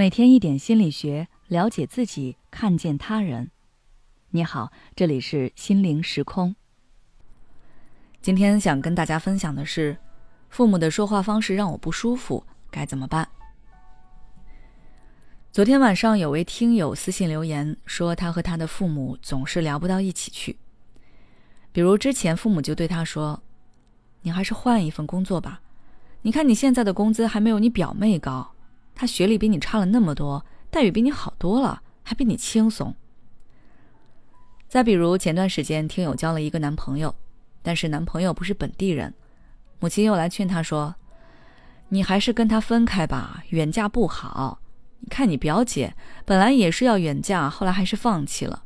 每天一点心理学，了解自己，看见他人。你好，这里是心灵时空。今天想跟大家分享的是，父母的说话方式让我不舒服，该怎么办？昨天晚上有位听友私信留言说，他和他的父母总是聊不到一起去。比如之前父母就对他说：“你还是换一份工作吧，你看你现在的工资还没有你表妹高。”他学历比你差了那么多，待遇比你好多了，还比你轻松。再比如前段时间，听友交了一个男朋友，但是男朋友不是本地人，母亲又来劝他说：“你还是跟他分开吧，远嫁不好。你看你表姐本来也是要远嫁，后来还是放弃了。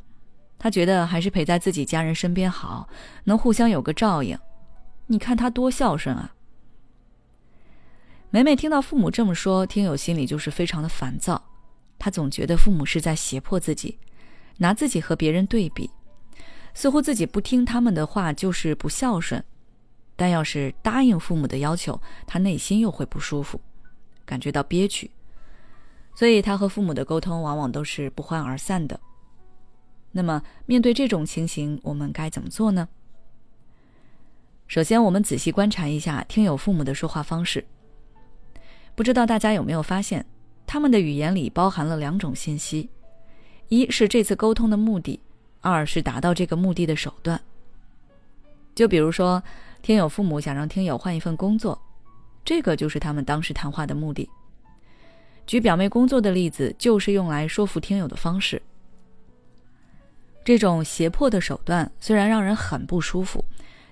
他觉得还是陪在自己家人身边好，能互相有个照应。你看他多孝顺啊。”每每听到父母这么说，听友心里就是非常的烦躁。他总觉得父母是在胁迫自己，拿自己和别人对比，似乎自己不听他们的话就是不孝顺。但要是答应父母的要求，他内心又会不舒服，感觉到憋屈。所以他和父母的沟通往往都是不欢而散的。那么面对这种情形，我们该怎么做呢？首先，我们仔细观察一下听友父母的说话方式。不知道大家有没有发现，他们的语言里包含了两种信息：一是这次沟通的目的，二是达到这个目的的手段。就比如说，听友父母想让听友换一份工作，这个就是他们当时谈话的目的。举表妹工作的例子，就是用来说服听友的方式。这种胁迫的手段虽然让人很不舒服，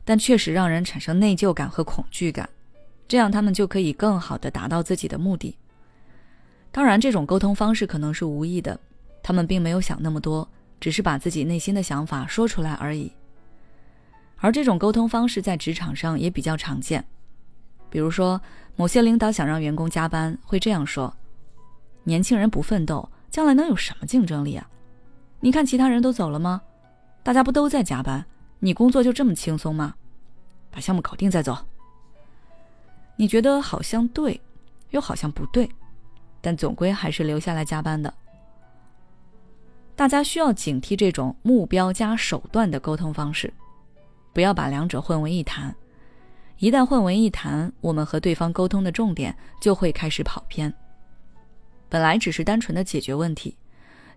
但确实让人产生内疚感和恐惧感。这样，他们就可以更好的达到自己的目的。当然，这种沟通方式可能是无意的，他们并没有想那么多，只是把自己内心的想法说出来而已。而这种沟通方式在职场上也比较常见，比如说，某些领导想让员工加班，会这样说：“年轻人不奋斗，将来能有什么竞争力啊？你看其他人都走了吗？大家不都在加班？你工作就这么轻松吗？把项目搞定再走。”你觉得好像对，又好像不对，但总归还是留下来加班的。大家需要警惕这种目标加手段的沟通方式，不要把两者混为一谈。一旦混为一谈，我们和对方沟通的重点就会开始跑偏。本来只是单纯的解决问题，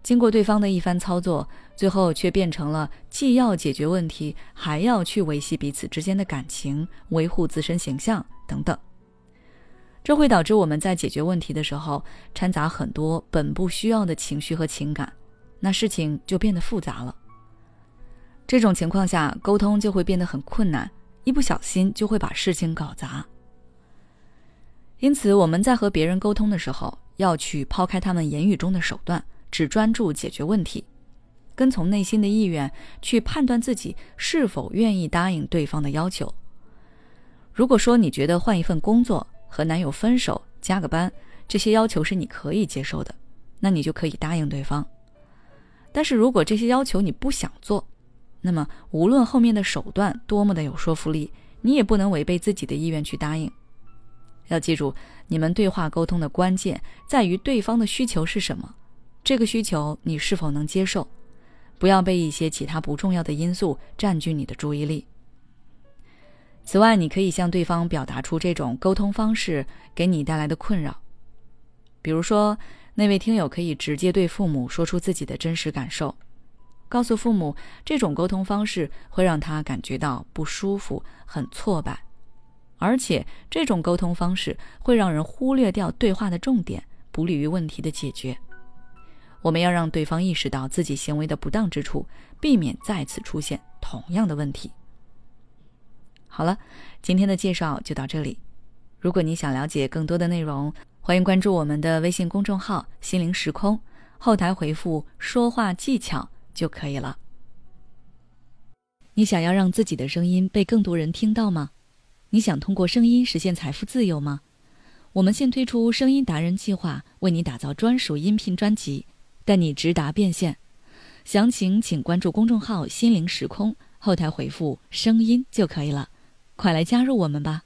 经过对方的一番操作，最后却变成了既要解决问题，还要去维系彼此之间的感情，维护自身形象。等等，这会导致我们在解决问题的时候掺杂很多本不需要的情绪和情感，那事情就变得复杂了。这种情况下，沟通就会变得很困难，一不小心就会把事情搞砸。因此，我们在和别人沟通的时候，要去抛开他们言语中的手段，只专注解决问题，跟从内心的意愿去判断自己是否愿意答应对方的要求。如果说你觉得换一份工作、和男友分手、加个班这些要求是你可以接受的，那你就可以答应对方。但是如果这些要求你不想做，那么无论后面的手段多么的有说服力，你也不能违背自己的意愿去答应。要记住，你们对话沟通的关键在于对方的需求是什么，这个需求你是否能接受，不要被一些其他不重要的因素占据你的注意力。此外，你可以向对方表达出这种沟通方式给你带来的困扰。比如说，那位听友可以直接对父母说出自己的真实感受，告诉父母这种沟通方式会让他感觉到不舒服、很挫败，而且这种沟通方式会让人忽略掉对话的重点，不利于问题的解决。我们要让对方意识到自己行为的不当之处，避免再次出现同样的问题。好了，今天的介绍就到这里。如果你想了解更多的内容，欢迎关注我们的微信公众号“心灵时空”，后台回复“说话技巧”就可以了。你想要让自己的声音被更多人听到吗？你想通过声音实现财富自由吗？我们现推出声音达人计划，为你打造专属音频专辑，带你直达变现。详情请关注公众号“心灵时空”，后台回复“声音”就可以了。快来加入我们吧！